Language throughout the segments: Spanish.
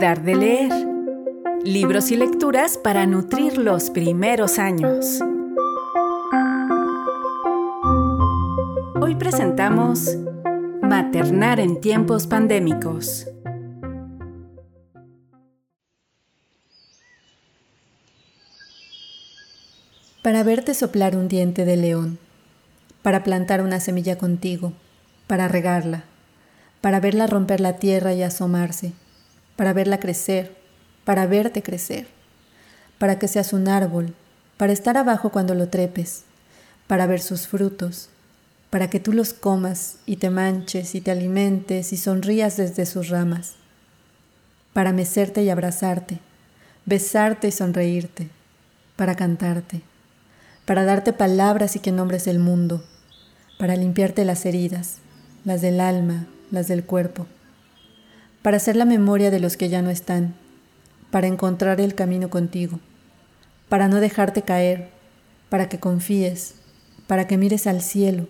Dar de leer. Libros y lecturas para nutrir los primeros años. Hoy presentamos Maternar en tiempos pandémicos. Para verte soplar un diente de león, para plantar una semilla contigo, para regarla, para verla romper la tierra y asomarse, para verla crecer, para verte crecer, para que seas un árbol, para estar abajo cuando lo trepes, para ver sus frutos, para que tú los comas y te manches y te alimentes y sonrías desde sus ramas, para mecerte y abrazarte, besarte y sonreírte, para cantarte, para darte palabras y que nombres el mundo, para limpiarte las heridas, las del alma, las del cuerpo, para hacer la memoria de los que ya no están, para encontrar el camino contigo, para no dejarte caer, para que confíes, para que mires al cielo,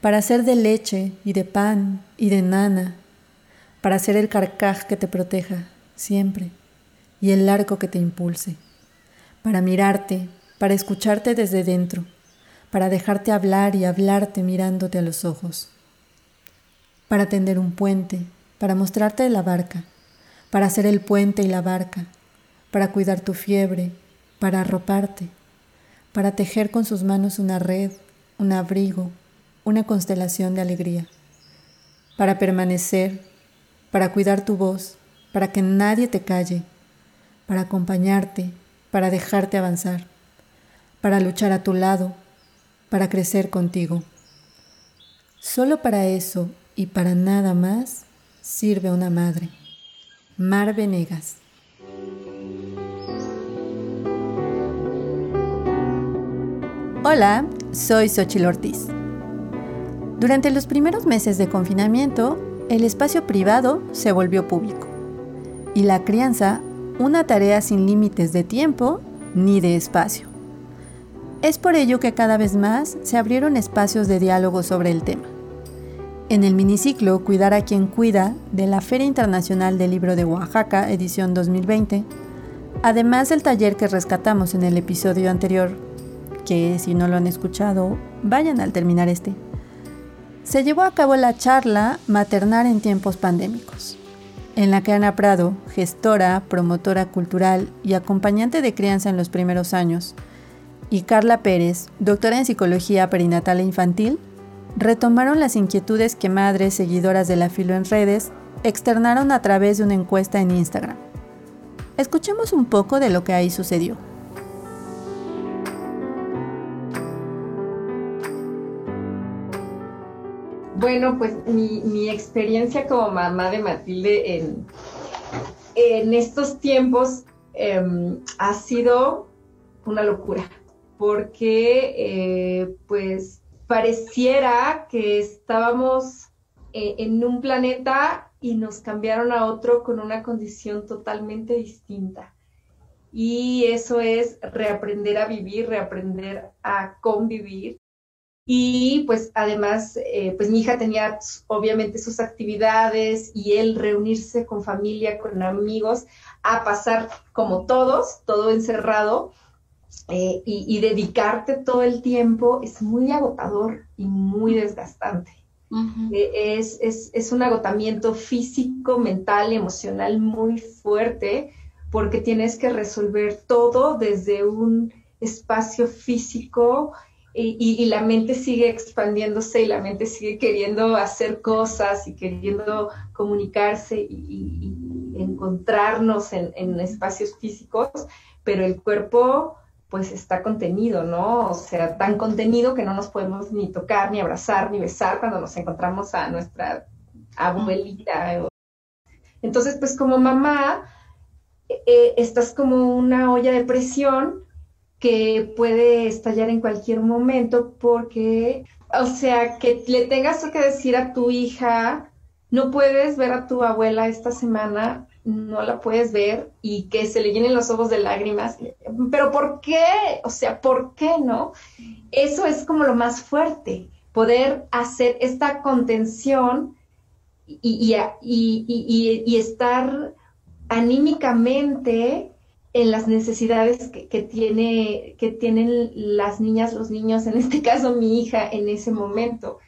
para hacer de leche y de pan y de nana, para ser el carcaj que te proteja siempre y el arco que te impulse, para mirarte, para escucharte desde dentro, para dejarte hablar y hablarte mirándote a los ojos para tender un puente, para mostrarte la barca, para hacer el puente y la barca, para cuidar tu fiebre, para arroparte, para tejer con sus manos una red, un abrigo, una constelación de alegría, para permanecer, para cuidar tu voz, para que nadie te calle, para acompañarte, para dejarte avanzar, para luchar a tu lado, para crecer contigo. Solo para eso y para nada más sirve una madre. Mar Venegas. Hola, soy Xochil Ortiz. Durante los primeros meses de confinamiento, el espacio privado se volvió público y la crianza una tarea sin límites de tiempo ni de espacio. Es por ello que cada vez más se abrieron espacios de diálogo sobre el tema. En el miniciclo Cuidar a quien cuida de la Feria Internacional del Libro de Oaxaca, edición 2020, además del taller que rescatamos en el episodio anterior, que si no lo han escuchado, vayan al terminar este, se llevó a cabo la charla Maternar en tiempos pandémicos, en la que Ana Prado, gestora, promotora cultural y acompañante de crianza en los primeros años, y Carla Pérez, doctora en psicología perinatal e infantil, retomaron las inquietudes que madres seguidoras de la filo en redes externaron a través de una encuesta en Instagram. Escuchemos un poco de lo que ahí sucedió. Bueno, pues mi, experiencia como mamá de Matilde en, estos tiempos em, ha sido una locura, porque eh, pues pareciera que estábamos eh, en un planeta y nos cambiaron a otro con una condición totalmente distinta. Y eso es reaprender a vivir, reaprender a convivir. Y pues además, eh, pues mi hija tenía obviamente sus actividades y él reunirse con familia, con amigos, a pasar como todos, todo encerrado, eh, y, dedicarte todo el tiempo es muy agotador y muy desgastante. Eh, es, un agotamiento físico, mental y emocional muy fuerte porque tienes que resolver todo desde un espacio físico y, la mente sigue expandiéndose y la mente sigue queriendo hacer cosas y queriendo comunicarse y, encontrarnos en espacios físicos, pero el cuerpo pues está contenido, ¿no? O sea, tan contenido que no nos podemos ni tocar, ni abrazar, ni besar cuando nos encontramos a nuestra abuelita. Entonces, pues como mamá, eh, estás como una olla de presión que puede estallar en cualquier momento porque, o sea, que le tengas que decir a tu hija, no puedes ver a tu abuela esta semana no la puedes ver y que se le llenen los ojos de lágrimas. Pero ¿por qué? O sea, ¿por qué no? Eso es como lo más fuerte, poder hacer esta contención y, y, y, estar anímicamente en las necesidades que, tiene, que tienen las niñas, los niños, en este caso mi hija, en ese momento.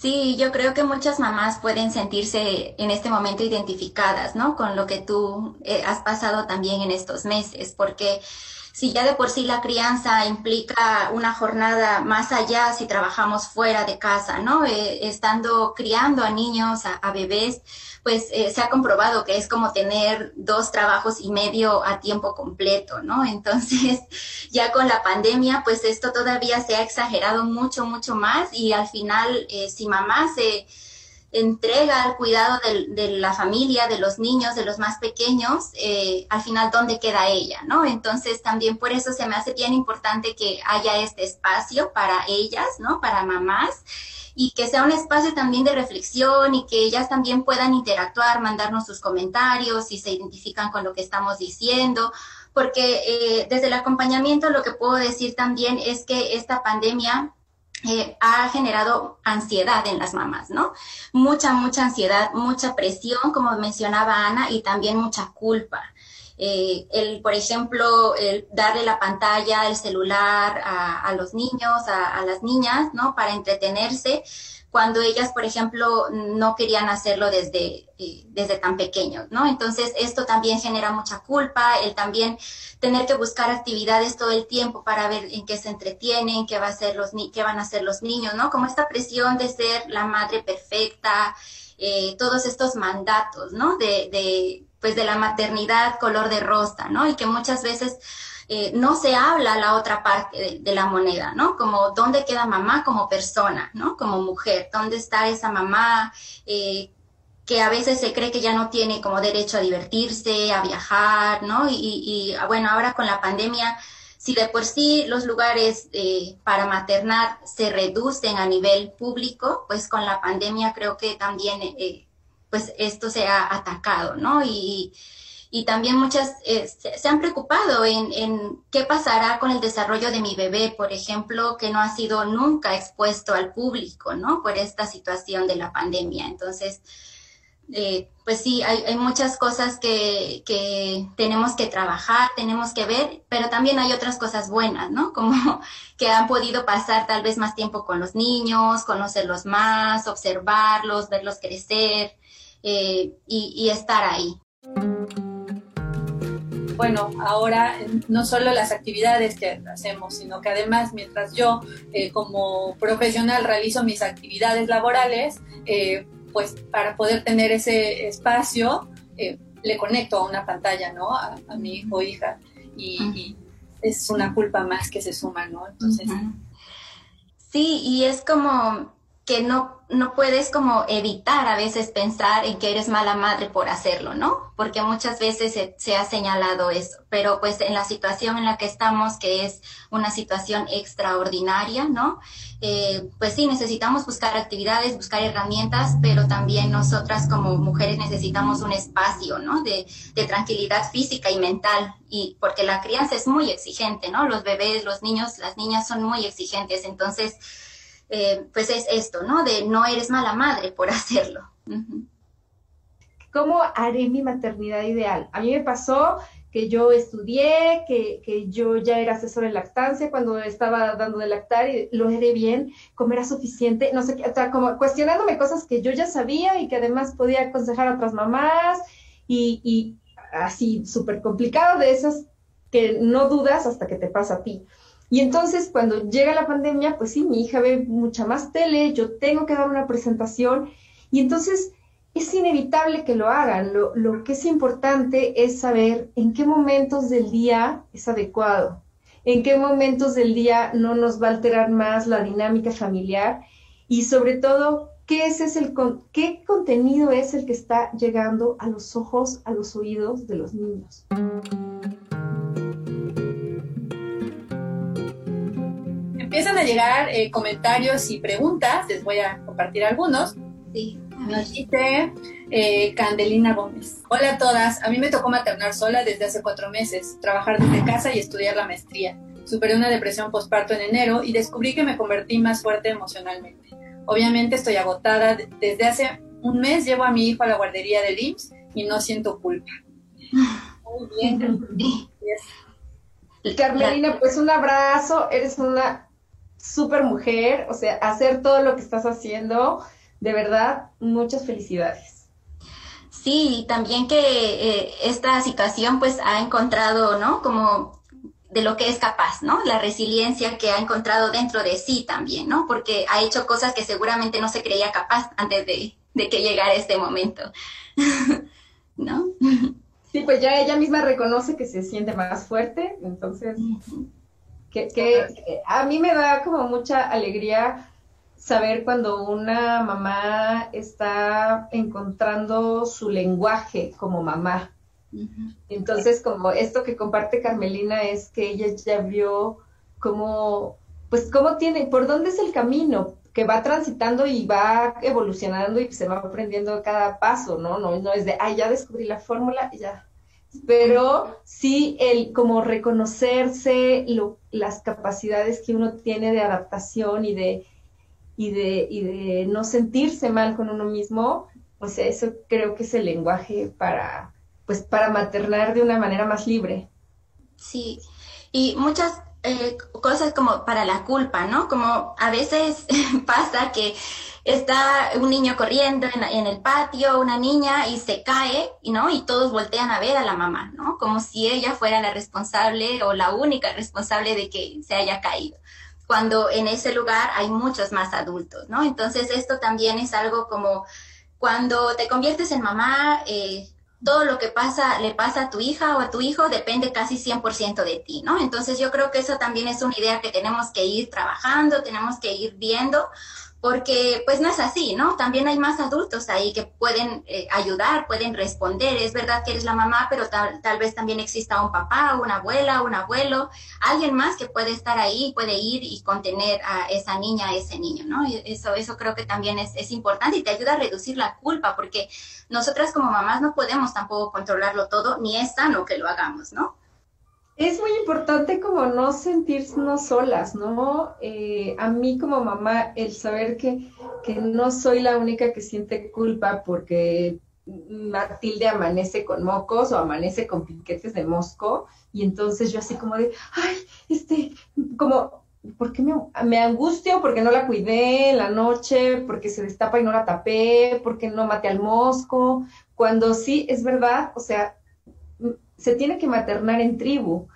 Sí, yo creo que muchas mamás pueden sentirse en este momento identificadas, ¿no? Con lo que tú eh, has pasado también en estos meses, porque si ya de por sí la crianza implica una jornada más allá si trabajamos fuera de casa, ¿no? Eh, estando criando a niños, a, bebés, pues eh, se ha comprobado que es como tener dos trabajos y medio a tiempo completo, ¿no? Entonces, ya con la pandemia, pues esto todavía se ha exagerado mucho, mucho más y al final, eh, si mamá se entrega al cuidado de, la familia, de los niños, de los más pequeños, eh, al final, ¿dónde queda ella? ¿no? Entonces, también por eso se me hace bien importante que haya este espacio para ellas, ¿no? Para mamás y que sea un espacio también de reflexión y que ellas también puedan interactuar, mandarnos sus comentarios si se identifican con lo que estamos diciendo, porque eh, desde el acompañamiento lo que puedo decir también es que esta pandemia eh, ha generado ansiedad en las mamás, ¿no? Mucha, mucha ansiedad, mucha presión, como mencionaba Ana, y también mucha culpa. Eh, el, por ejemplo, el darle la pantalla, el celular a, los niños, a, a, las niñas, ¿no? Para entretenerse, cuando ellas, por ejemplo, no querían hacerlo desde, eh, desde tan pequeños, ¿no? Entonces, esto también genera mucha culpa, el también tener que buscar actividades todo el tiempo para ver en qué se entretienen, qué, va a hacer los qué van a hacer los niños, ¿no? Como esta presión de ser la madre perfecta, eh, todos estos mandatos, ¿no? De, de, pues de la maternidad color de rosa, ¿no? Y que muchas veces eh, no se habla la otra parte de, la moneda, ¿no? Como dónde queda mamá como persona, ¿no? Como mujer, dónde está esa mamá eh, que a veces se cree que ya no tiene como derecho a divertirse, a viajar, ¿no? Y, bueno, ahora con la pandemia, si de por sí los lugares eh, para maternar se reducen a nivel público, pues con la pandemia creo que también, pues esto se ha atacado, ¿no? Y, y también muchas eh, se han preocupado en, qué pasará con el desarrollo de mi bebé, por ejemplo, que no ha sido nunca expuesto al público, ¿no? Por esta situación de la pandemia. Entonces, eh, pues sí, hay, muchas cosas que, que, tenemos que trabajar, tenemos que ver, pero también hay otras cosas buenas, ¿no? Como que han podido pasar tal vez más tiempo con los niños, conocerlos más, observarlos, verlos crecer eh, y, y estar ahí bueno, ahora no solo las actividades que hacemos, sino que además mientras yo eh, como profesional realizo mis actividades laborales, eh, pues para poder tener ese espacio, eh, le conecto a una pantalla, ¿no? A, mi hijo o hija. Y, es una culpa más que se suma, ¿no? Entonces... Sí, y es como que no, no puedes como evitar a veces pensar en que eres mala madre por hacerlo, ¿no? Porque muchas veces se, ha señalado eso, pero pues en la situación en la que estamos, que es una situación extraordinaria, ¿no? Eh, pues sí, necesitamos buscar actividades, buscar herramientas, pero también nosotras como mujeres necesitamos un espacio, ¿no? De, de tranquilidad física y mental, y porque la crianza es muy exigente, ¿no? Los bebés, los niños, las niñas son muy exigentes, entonces eh, pues es esto, ¿no? De no eres mala madre por hacerlo. ¿Cómo haré mi maternidad ideal? A mí me pasó que yo estudié, que, que, yo ya era asesora en lactancia cuando estaba dando de lactar y lo haré bien, comerá suficiente, no sé, o sea, como cuestionándome cosas que yo ya sabía y que además podía aconsejar a otras mamás y, y así súper complicado de esas que no dudas hasta que te pasa a ti. Y entonces cuando llega la pandemia, pues sí, mi hija ve mucha más tele, yo tengo que dar una presentación y entonces es inevitable que lo hagan. Lo, lo que es importante es saber en qué momentos del día es adecuado, en qué momentos del día no nos va a alterar más la dinámica familiar y sobre todo qué, el, qué contenido es el que está llegando a los ojos, a los oídos de los niños. Empiezan a llegar eh, comentarios y preguntas, les voy a compartir algunos. Sí. Nos dice eh, Candelina Gómez. Hola a todas, a mí me tocó maternar sola desde hace cuatro meses, trabajar desde casa y estudiar la maestría. Superé una depresión postparto en enero y descubrí que me convertí más fuerte emocionalmente. Obviamente estoy agotada, desde hace un mes llevo a mi hijo a la guardería del IMSS y no siento culpa. Muy bien. Carmelina, pues un abrazo, eres una super mujer, o sea, hacer todo lo que estás haciendo, de verdad, muchas felicidades. Sí, también que eh, esta situación pues ha encontrado, ¿no? Como de lo que es capaz, ¿no? La resiliencia que ha encontrado dentro de sí también, ¿no? Porque ha hecho cosas que seguramente no se creía capaz antes de, que llegara este momento, ¿no? Sí, pues ya ella misma reconoce que se siente más fuerte, entonces, que, que a mí me da como mucha alegría saber cuando una mamá está encontrando su lenguaje como mamá. Entonces, como esto que comparte Carmelina es que ella ya vio cómo, pues cómo tiene, por dónde es el camino, que va transitando y va evolucionando y se va aprendiendo cada paso, ¿no? No, no es de, ay, ya descubrí la fórmula y ya. Pero sí el como reconocerse las capacidades que uno tiene de adaptación y de y de, y de no sentirse mal con uno mismo, o sea, eso creo que es el lenguaje para, pues, para maternar de una manera más libre. Sí, y muchas eh, cosas como para la culpa, ¿no? Como a veces pasa que está un niño corriendo en, en, el patio, una niña, y se cae, ¿no? Y todos voltean a ver a la mamá, ¿no? Como si ella fuera la responsable o la única responsable de que se haya caído cuando en ese lugar hay muchos más adultos, ¿no? Entonces esto también es algo como cuando te conviertes en mamá, eh, todo lo que pasa, le pasa a tu hija o a tu hijo depende casi 100% de ti, ¿no? Entonces yo creo que eso también es una idea que tenemos que ir trabajando, tenemos que ir viendo, porque pues no es así, ¿no? También hay más adultos ahí que pueden eh, ayudar, pueden responder. Es verdad que eres la mamá, pero tal, tal, vez también exista un papá, una abuela, un abuelo, alguien más que puede estar ahí, puede ir y contener a esa niña, a ese niño, ¿no? Eso, eso creo que también es, es importante y te ayuda a reducir la culpa, porque nosotras como mamás no podemos tampoco controlarlo todo, ni es sano que lo hagamos, ¿no? Es muy importante como no sentirnos solas, ¿no? Eh, a mí como mamá, el saber que, que no soy la única que siente culpa porque Matilde amanece con mocos o amanece con piquetes de mosco y entonces yo así como de, ay, este, como, ¿por qué me, me angustio? Porque no la cuidé en la noche, porque se destapa y no la tapé, porque no maté al mosco, cuando sí es verdad, o sea, se tiene que maternar en tribu.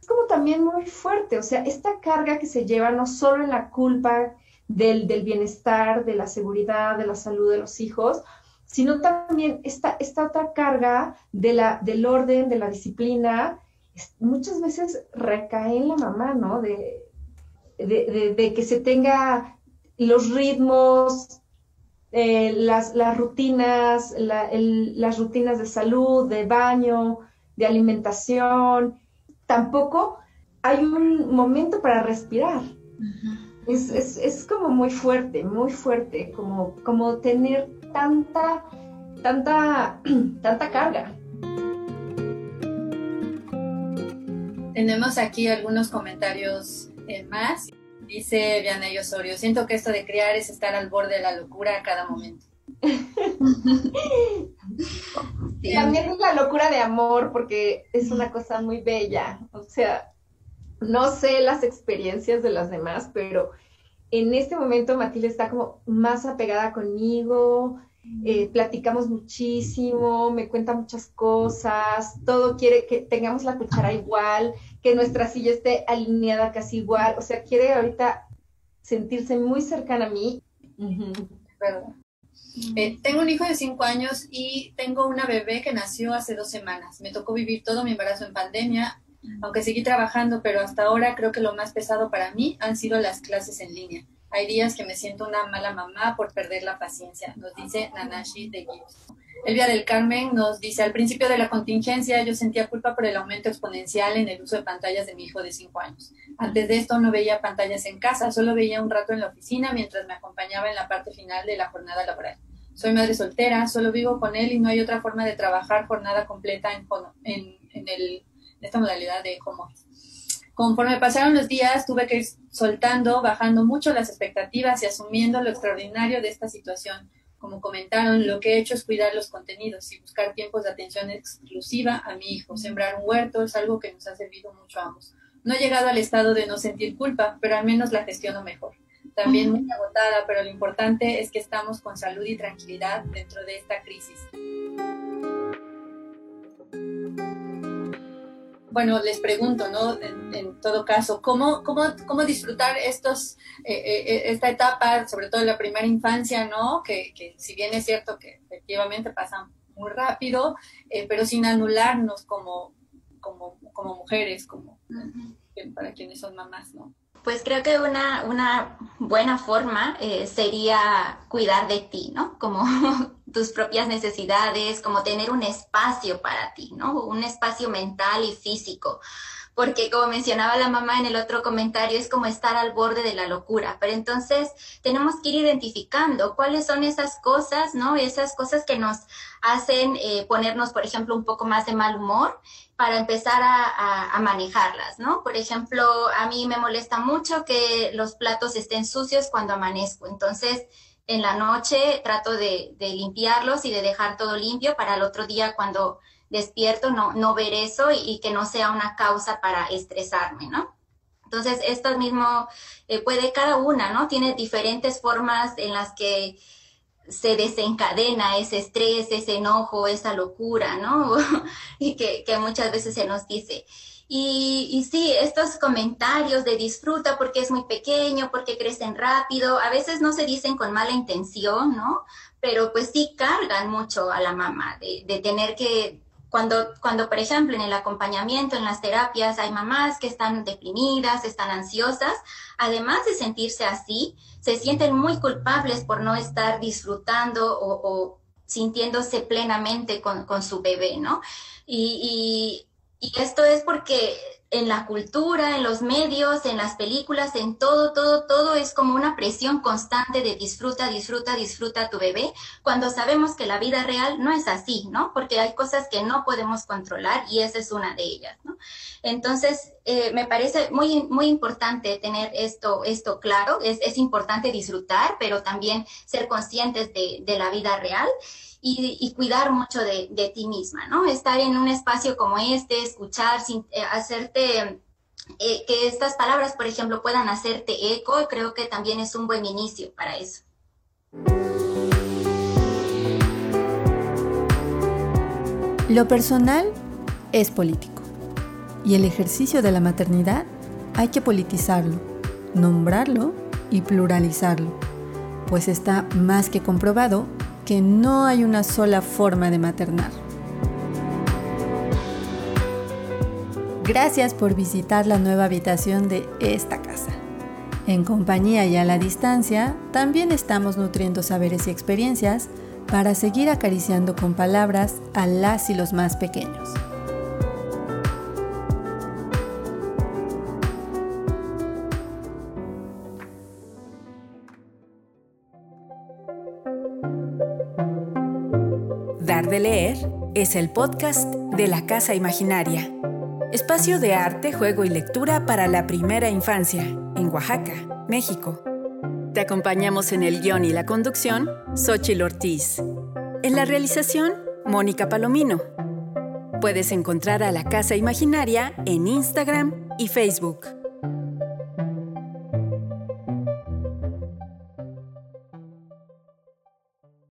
Es como también muy fuerte, o sea, esta carga que se lleva no solo en la culpa del, bienestar, de la seguridad, de la salud de los hijos, sino también esta, esta otra carga de la, del orden, de la disciplina, muchas veces recae en la mamá, ¿no? De, de, que se tenga los ritmos, eh, las, las, rutinas, las rutinas de salud, de baño, de alimentación, tampoco hay un momento para respirar. es, como muy fuerte, muy fuerte, como, como tener tanta, tanta, tanta carga. Tenemos aquí algunos comentarios eh, más. Dice Vianey Osorio, siento que esto de criar es estar al borde de la locura a cada momento. También es la locura de amor, porque es una cosa muy bella. O sea, no sé las experiencias de las demás, pero en este momento Matilde está como más apegada conmigo, eh, platicamos muchísimo, me cuenta muchas cosas, todo quiere que tengamos la cuchara igual, que nuestra silla esté alineada casi igual, o sea, quiere ahorita sentirse muy cercana a mí. Eh, tengo un hijo de cinco años y tengo una bebé que nació hace dos semanas. Me tocó vivir todo mi embarazo en pandemia, aunque seguí trabajando, pero hasta ahora creo que lo más pesado para mí han sido las clases en línea. Hay días que me siento una mala mamá por perder la paciencia, nos dice Nanashi de Gibbs. Elvia del Carmen nos dice, al principio de la contingencia yo sentía culpa por el aumento exponencial en el uso de pantallas de mi hijo de cinco años. Antes de esto no veía pantallas en casa, solo veía un rato en la oficina mientras me acompañaba en la parte final de la jornada laboral. Soy madre soltera, solo vivo con él y no hay otra forma de trabajar jornada completa en, esta modalidad de home. Conforme pasaron los días, tuve que ir soltando, bajando mucho las expectativas y asumiendo lo extraordinario de esta situación. como comentaron, lo que he hecho es cuidar los contenidos y buscar tiempos de atención exclusiva a mi hijo. Sembrar un huerto es algo que nos ha servido mucho a ambos. No he llegado al estado de no sentir culpa, pero al menos la gestiono mejor. También muy agotada, pero lo importante es que estamos con salud y tranquilidad dentro de esta crisis. Bueno, les pregunto, ¿no? En, todo caso, ¿cómo, cómo, cómo disfrutar estos, eh, eh, eh, esta etapa, sobre todo en la primera infancia, ¿no? Que, que, si bien es cierto que efectivamente pasan muy rápido, pero sin anularnos como, como, como mujeres, como para quienes son mamás, ¿no? Pues creo que una, una buena forma sería cuidar de ti, ¿no? Como tus propias necesidades, como tener un espacio para ti, ¿no? Un espacio mental y físico. Porque como mencionaba la mamá en el otro comentario, es como estar al borde de la locura. Pero entonces tenemos que ir identificando cuáles son esas cosas, ¿no? Esas cosas que nos hacen eh, ponernos, por ejemplo, un poco más de mal humor para empezar a, a, manejarlas, ¿no? Por ejemplo, a mí me molesta mucho que los platos estén sucios cuando amanezco. Entonces, en la noche trato de, limpiarlos y de dejar todo limpio para el otro día cuando despierto no, no ver eso y, que no sea una causa para estresarme, ¿no? Entonces, esto mismo eh, puede cada una, ¿no? Tiene diferentes formas en las que se desencadena ese estrés, ese enojo, esa locura, ¿no? y que, que muchas veces se nos dice. Y, y, sí, estos comentarios de disfruta porque es muy pequeño, porque crecen rápido, a veces no se dicen con mala intención, ¿no? Pero pues sí cargan mucho a la mamá de, de tener que, cuando, cuando por ejemplo en el acompañamiento, en las terapias, hay mamás que están deprimidas, están ansiosas, además de sentirse así, se sienten muy culpables por no estar disfrutando o, o sintiéndose plenamente con, con, su bebé, ¿no? Y, y y esto es porque en la cultura, en los medios, en las películas, en todo, todo, todo es como una presión constante de disfruta, disfruta, disfruta tu bebé, cuando sabemos que la vida real no es así, ¿no? Porque hay cosas que no podemos controlar y esa es una de ellas, ¿no? Entonces, eh, me parece muy, muy importante tener esto, esto claro, es, importante disfrutar, pero también ser conscientes de la vida real y, cuidar mucho de, ti misma, ¿no? Estar en un espacio como este, escuchar, eh, hacerte, eh, que estas palabras, por ejemplo, puedan hacerte eco, creo que también es un buen inicio para eso. Lo personal es político y el ejercicio de la maternidad hay que politizarlo, nombrarlo y pluralizarlo, pues está más que comprobado que no hay una sola forma de maternar. Gracias por visitar la nueva habitación de esta casa. En compañía y a la distancia, también estamos nutriendo saberes y experiencias para seguir acariciando con palabras a las y los más pequeños. Dar de leer es el podcast de la Casa Imaginaria. Espacio de arte, juego y lectura para la primera infancia, en Oaxaca, México. Te acompañamos en el guion y la conducción, Xochil Ortiz. En la realización, Mónica Palomino. Puedes encontrar a la Casa Imaginaria en Instagram y Facebook.